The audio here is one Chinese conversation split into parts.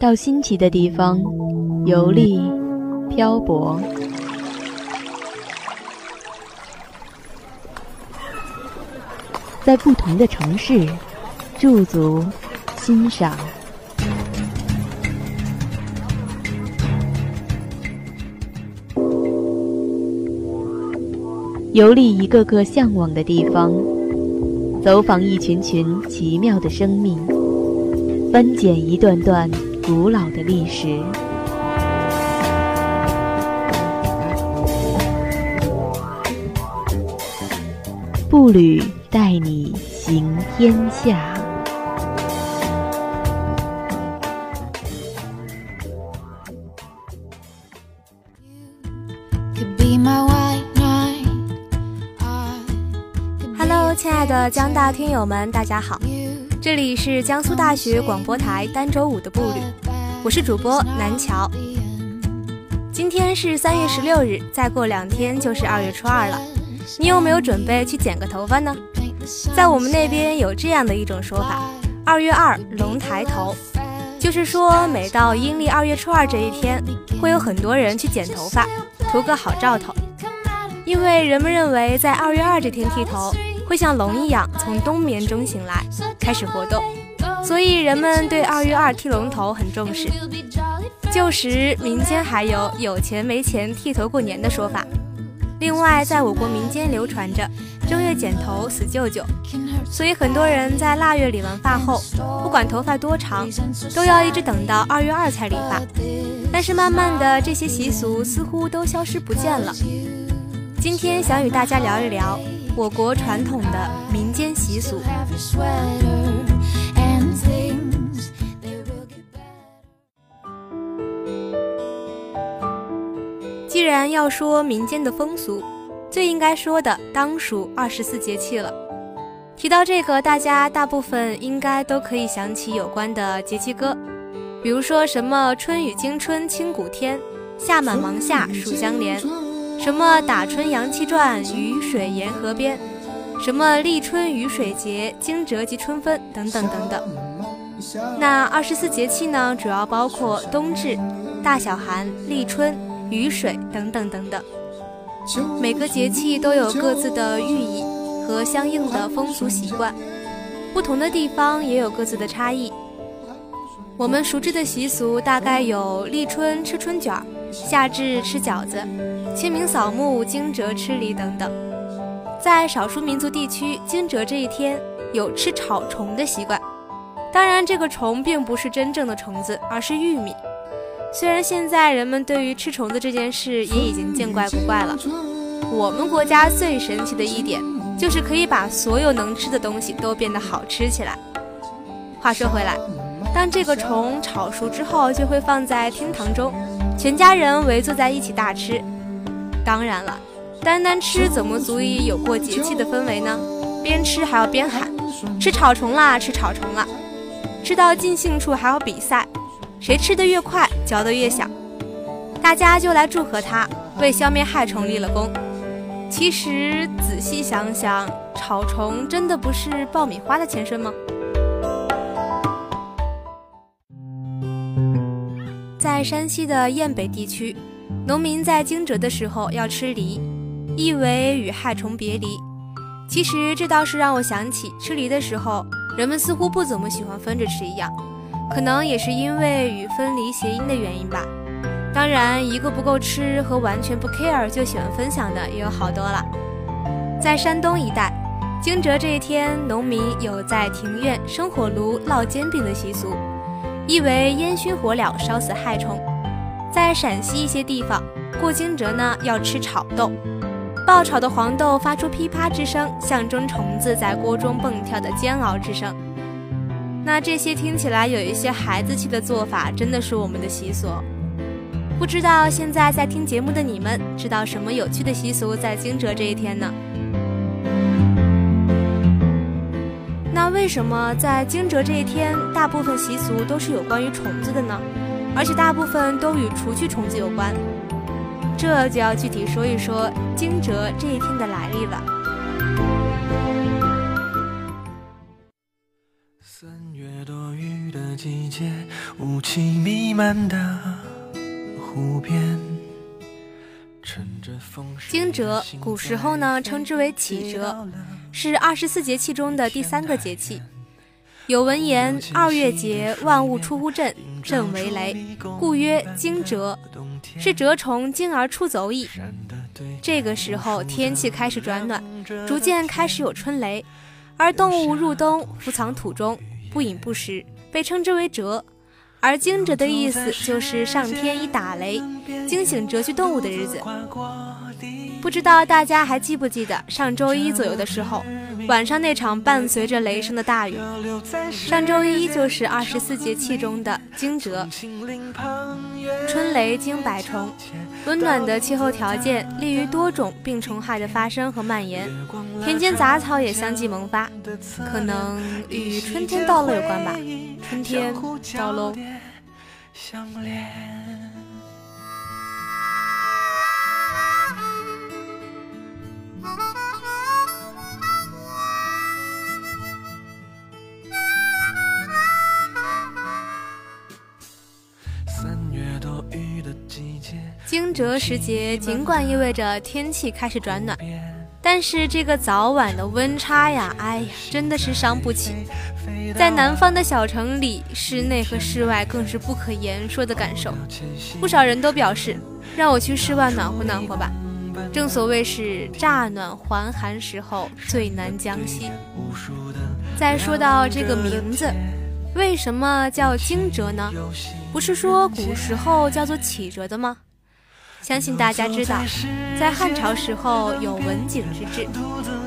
到新奇的地方游历、漂泊，在不同的城市驻足欣赏，游历一个个向往的地方，走访一群群奇妙的生命，翻检一段段。古老的历史，步履带你行天下。Hello，亲爱的江大听友们，大家好。这里是江苏大学广播台儋州舞的步履，我是主播南桥。今天是三月十六日，再过两天就是二月初二了。你有没有准备去剪个头发呢？在我们那边有这样的一种说法：二月二龙抬头，就是说每到阴历二月初二这一天，会有很多人去剪头发，图个好兆头。因为人们认为在二月二这天剃头。会像龙一样从冬眠中醒来，开始活动，所以人们对二月二剃龙头很重视。旧时民间还有有钱没钱剃头过年的说法。另外，在我国民间流传着正月剪头死舅舅，所以很多人在腊月理完发后，不管头发多长，都要一直等到二月二才理发。但是慢慢的，这些习俗似乎都消失不见了。今天想与大家聊一聊。我国传统的民间习俗。既然要说民间的风俗，最应该说的当属二十四节气了。提到这个，大家大部分应该都可以想起有关的节气歌，比如说什么“春雨惊春清谷天，夏满芒夏暑相连”。什么打春阳气转，雨水沿河边；什么立春雨水节，惊蛰及春分，等等等等。那二十四节气呢，主要包括冬至、大小寒、立春、雨水等等等等。每个节气都有各自的寓意和相应的风俗习惯，不同的地方也有各自的差异。我们熟知的习俗大概有立春吃春卷儿。夏至吃饺子，清明扫墓，惊蛰吃梨等等。在少数民族地区，惊蛰这一天有吃炒虫的习惯。当然，这个虫并不是真正的虫子，而是玉米。虽然现在人们对于吃虫子这件事也已经见怪不怪了，我们国家最神奇的一点就是可以把所有能吃的东西都变得好吃起来。话说回来，当这个虫炒熟之后，就会放在厅堂中。全家人围坐在一起大吃，当然了，单单吃怎么足以有过节气的氛围呢？边吃还要边喊：“吃草虫啦，吃草虫啦！”吃到尽兴处还要比赛，谁吃得越快，嚼得越响。大家就来祝贺他，为消灭害虫立了功。其实仔细想想，草虫真的不是爆米花的前身吗？在山西的雁北地区，农民在惊蛰的时候要吃梨，意为与害虫别离。其实这倒是让我想起吃梨的时候，人们似乎不怎么喜欢分着吃一样，可能也是因为与分离谐音的原因吧。当然，一个不够吃和完全不 care 就喜欢分享的也有好多了。在山东一带，惊蛰这一天，农民有在庭院生火炉烙煎饼的习俗。意为烟熏火燎，烧死害虫。在陕西一些地方，过惊蛰呢要吃炒豆，爆炒的黄豆发出噼啪之声，象征虫子在锅中蹦跳的煎熬之声。那这些听起来有一些孩子气的做法，真的是我们的习俗。不知道现在在听节目的你们，知道什么有趣的习俗在惊蛰这一天呢？那为什么在惊蛰这一天，大部分习俗都是有关于虫子的呢？而且大部分都与除去虫子有关，这就要具体说一说惊蛰这一天的来历了。三月多雨的季节，雾气弥漫的湖边。惊蛰，古时候呢称之为启蛰，是二十四节气中的第三个节气。有文言：“二月节，万物出乎震，震为雷，故曰惊蛰，是蛰虫惊而出走矣。”这个时候天气开始转暖，逐渐开始有春雷，而动物入冬伏藏土中，不饮不食，被称之为蛰。而惊蛰的意思就是上天一打雷，惊醒蛰居动物的日子。不知道大家还记不记得上周一左右的时候，晚上那场伴随着雷声的大雨。上周一就是二十四节气中的惊蛰，春雷惊百虫。温暖的气候条件利于多种病虫害的发生和蔓延，田间杂草也相继萌发，可能与春天到了有关吧。春天到喽。惊蛰时节，尽管意味着天气开始转暖，但是这个早晚的温差呀，哎呀，真的是伤不起。在南方的小城里，室内和室外更是不可言说的感受。不少人都表示，让我去室外暖和暖和吧。正所谓是乍暖还寒时候最难将息。再说到这个名字，为什么叫惊蛰呢？不是说古时候叫做启蛰的吗？相信大家知道，在汉朝时候有文景之治，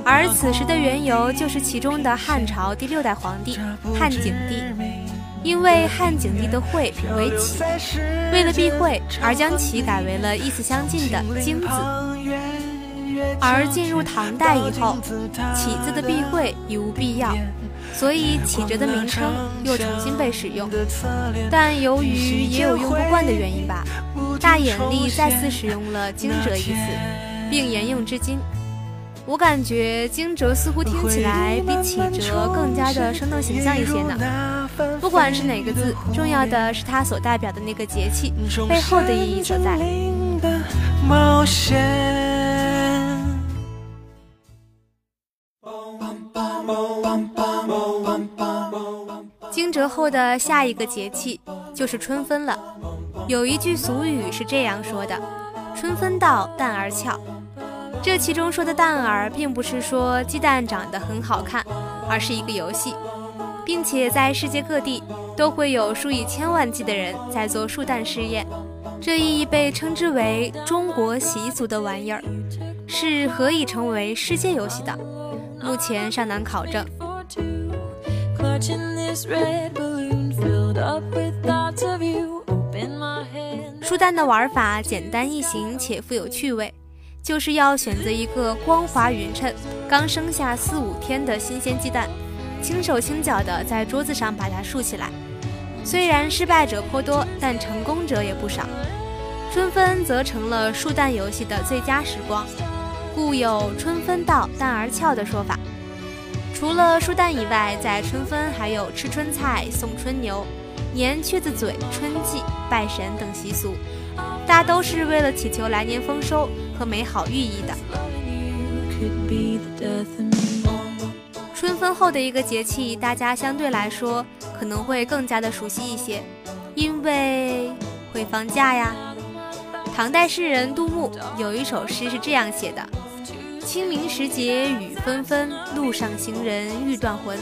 而此时的缘由就是其中的汉朝第六代皇帝汉景帝，因为汉景帝的讳为启，为了避讳而将启改为了意思相近的经字。而进入唐代以后，启字的避讳已无必要，所以启哲的名称又重新被使用。但由于也有用不惯的原因吧。大眼力再次使用了“惊蛰”一词，并沿用至今。我感觉“惊蛰”似乎听起来比“启蛰”更加的生动形象一些呢。不管是哪个字，重要的是它所代表的那个节气背后的意义所在。惊蛰后的下一个节气就是春分了。有一句俗语是这样说的：“春分到，蛋儿俏。”这其中说的蛋儿，并不是说鸡蛋长得很好看，而是一个游戏，并且在世界各地都会有数以千万计的人在做数蛋试验。这一被称之为中国习俗的玩意儿，是何以成为世界游戏的？目前尚难考证。孵蛋的玩法简单易行且富有趣味，就是要选择一个光滑匀称、刚生下四五天的新鲜鸡蛋，轻手轻脚地在桌子上把它竖起来。虽然失败者颇多，但成功者也不少。春分则成了树蛋游戏的最佳时光，故有“春分到，蛋儿俏”的说法。除了树蛋以外，在春分还有吃春菜、送春牛。年雀子嘴、春季拜神等习俗，大都是为了祈求来年丰收和美好寓意的。春分后的一个节气，大家相对来说可能会更加的熟悉一些，因为会放假呀。唐代诗人杜牧有一首诗是这样写的：“清明时节雨纷纷，路上行人欲断魂。”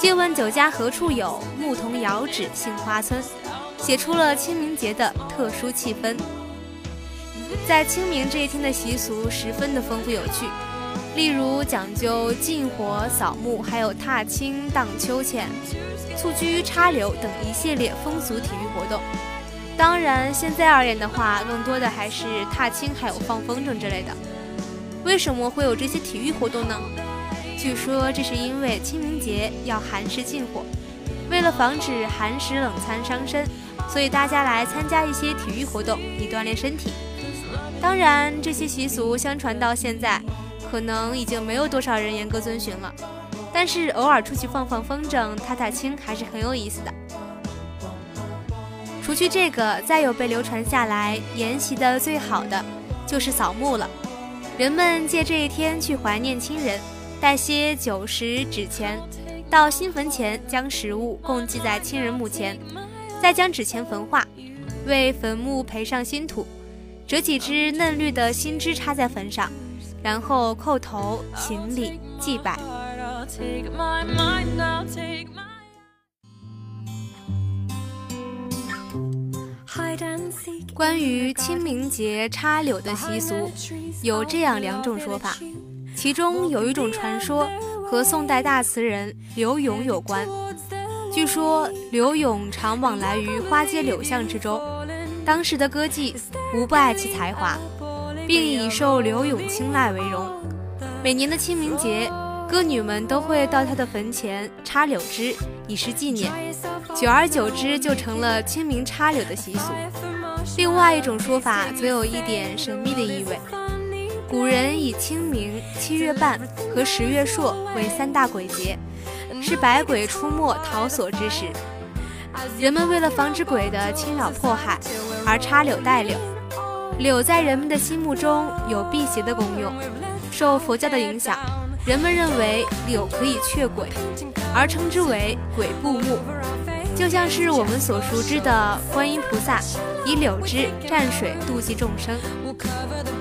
借问酒家何处有？牧童遥指杏花村。写出了清明节的特殊气氛。在清明这一天的习俗十分的丰富有趣，例如讲究禁火、扫墓，还有踏青、荡秋千、蹴鞠、插柳等一系列风俗体育活动。当然，现在而言的话，更多的还是踏青，还有放风筝之类的。为什么会有这些体育活动呢？据说这是因为清明节要寒食禁火，为了防止寒食冷餐伤身，所以大家来参加一些体育活动以锻炼身体。当然，这些习俗相传到现在，可能已经没有多少人严格遵循了。但是偶尔出去放放风筝、踏踏青还是很有意思的。除去这个，再有被流传下来沿袭的最好的，就是扫墓了。人们借这一天去怀念亲人，带些酒食纸钱，到新坟前将食物供祭在亲人墓前，再将纸钱焚化，为坟墓培上新土，折几枝嫩绿的新枝插在坟上，然后叩头行礼祭拜。关于清明节插柳的习俗，有这样两种说法，其中有一种传说和宋代大词人柳永有关。据说柳永常往来于花街柳巷之中，当时的歌妓无不爱其才华，并以受柳永青睐为荣。每年的清明节，歌女们都会到他的坟前插柳枝，以示纪念。久而久之，就成了清明插柳的习俗。另外一种说法则有一点神秘的意味。古人以清明、七月半和十月朔为三大鬼节，是百鬼出没、逃索之时。人们为了防止鬼的侵扰迫害，而插柳带柳。柳在人们的心目中有辟邪的功用。受佛教的影响，人们认为柳可以却鬼，而称之为鬼步木。就像是我们所熟知的观音菩萨以柳枝蘸水度济众生。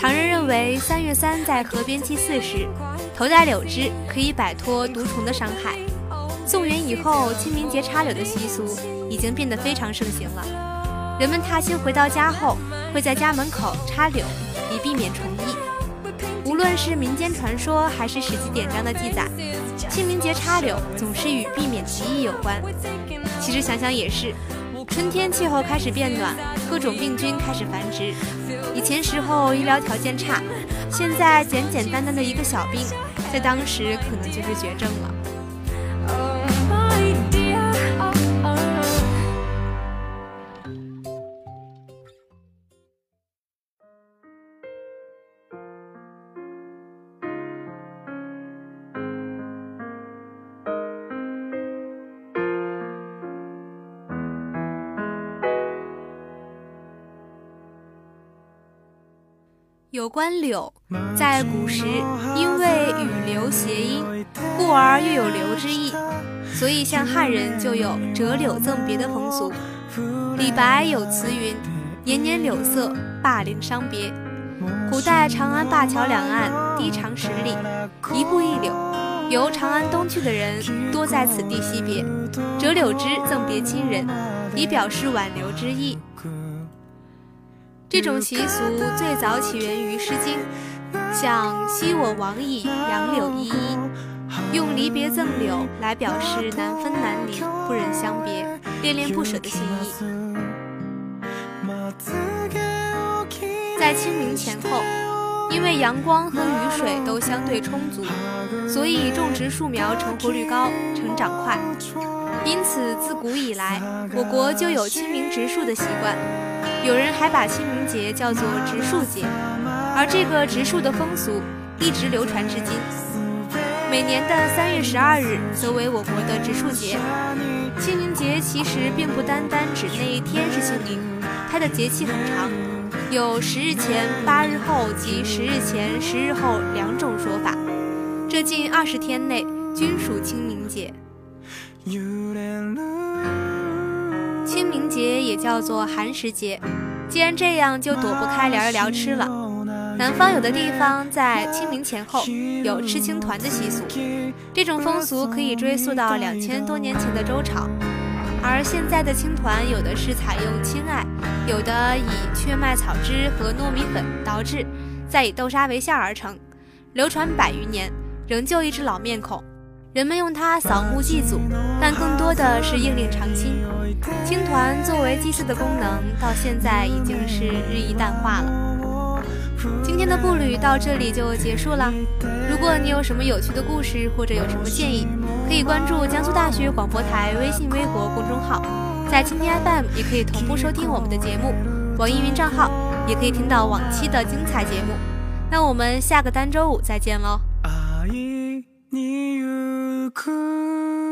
唐人认为三月三在河边祭祀时，头戴柳枝可以摆脱毒虫的伤害。宋元以后，清明节插柳的习俗已经变得非常盛行了。人们踏青回到家后，会在家门口插柳，以避免虫疫。无论是民间传说还是史记典章的记载，清明节插柳总是与避免疾疫有关。其实想想也是，春天气候开始变暖，各种病菌开始繁殖。以前时候医疗条件差，现在简简单单的一个小病，在当时可能就是绝症了。有关柳，在古时因为与流谐音，故而又有流之意，所以像汉人就有折柳赠别的风俗。李白有词云：“年年柳色，灞陵伤别。”古代长安灞桥两岸堤长十里，一步一柳，由长安东去的人多在此地惜别，折柳枝赠别亲人，以表示挽留之意。这种习俗最早起源于《诗经》，像“昔我往矣，杨柳依依”，用离别赠柳来表示难分难离、不忍相别、恋恋不舍的心意。在清明前后，因为阳光和雨水都相对充足，所以种植树苗成活率高、成长快，因此自古以来，我国就有清明植树的习惯。有人还把清明节叫做植树节，而这个植树的风俗一直流传至今。每年的三月十二日则为我国的植树节。清明节其实并不单单指那一天是清明，它的节气很长，有十日前、八日后及十日前、十日后两种说法。这近二十天内均属清明节。清明节也叫做寒食节，既然这样，就躲不开聊一聊吃了。南方有的地方在清明前后有吃青团的习俗，这种风俗可以追溯到两千多年前的周朝。而现在的青团，有的是采用青艾，有的以雀麦草汁和糯米粉捣制，再以豆沙为馅而成，流传百余年，仍旧一只老面孔。人们用它扫墓祭祖，但更多的是应令长青。青团作为祭祀的功能，到现在已经是日益淡化了。今天的步履到这里就结束了。如果你有什么有趣的故事，或者有什么建议，可以关注江苏大学广播台微信、微博公众号，在蜻蜓 FM 也可以同步收听我们的节目，网易云账号也可以听到往期的精彩节目。那我们下个单周五再见喽。cool.